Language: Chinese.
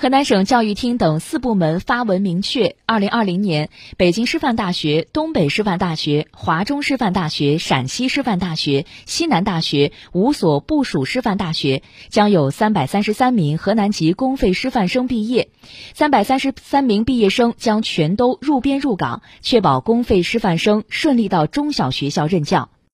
河南省教育厅等四部门发文明确二零二零年北京师范大学东北师范大学华中师范大学陕西师范大学西南大学五所部属师范大学将有三百三十三名河南籍公费师范生毕业。三百三十三名毕业生将全都入编入岗确保公费师范生顺利到中小学校任教。